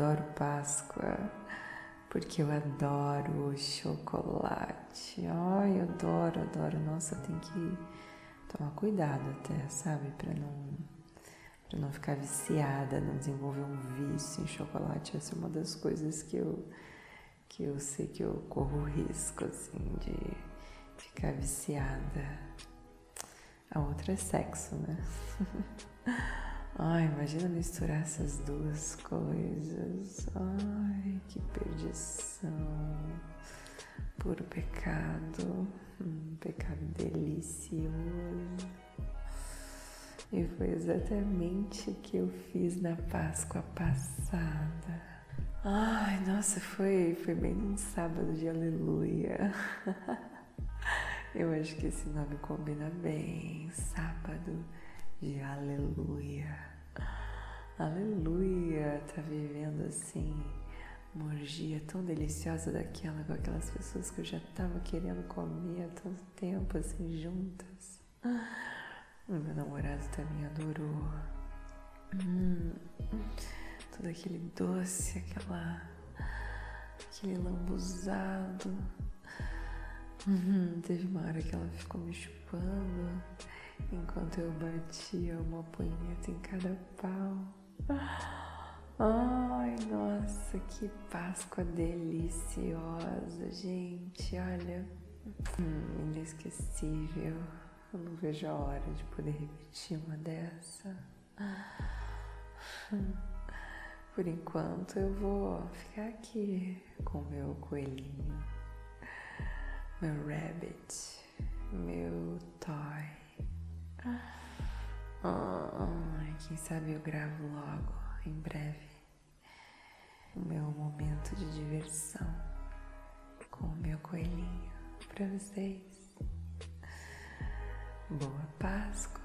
adoro Páscoa porque eu adoro chocolate. Ai, eu adoro, adoro. Nossa, tem que tomar cuidado até, sabe, para não para não ficar viciada, não desenvolver um vício em chocolate. Essa é uma das coisas que eu que eu sei que eu corro risco assim de ficar viciada. A outra é sexo, né? Ai, imagina misturar essas duas coisas. Ai, que perdição. Puro pecado. Um pecado delicioso. E foi exatamente o que eu fiz na Páscoa passada. Ai, nossa, foi, foi bem num sábado de aleluia. Eu acho que esse nome combina bem. Sábado de aleluia. Aleluia, tá vivendo assim uma orgia tão deliciosa daquela com aquelas pessoas que eu já tava querendo comer há tanto tempo assim juntas. Meu namorado também adorou. Hum, todo aquele doce, aquela aquele lambuzado. Hum, teve uma hora que ela ficou me chupando enquanto eu batia uma punheta em cada pau. Ai, nossa, que Páscoa deliciosa, gente. Olha, hum, inesquecível. Eu não vejo a hora de poder repetir uma dessa. Por enquanto eu vou ficar aqui com meu coelhinho, meu rabbit, meu quem sabe eu gravo logo, em breve, o meu momento de diversão com o meu coelhinho para vocês. Boa Páscoa!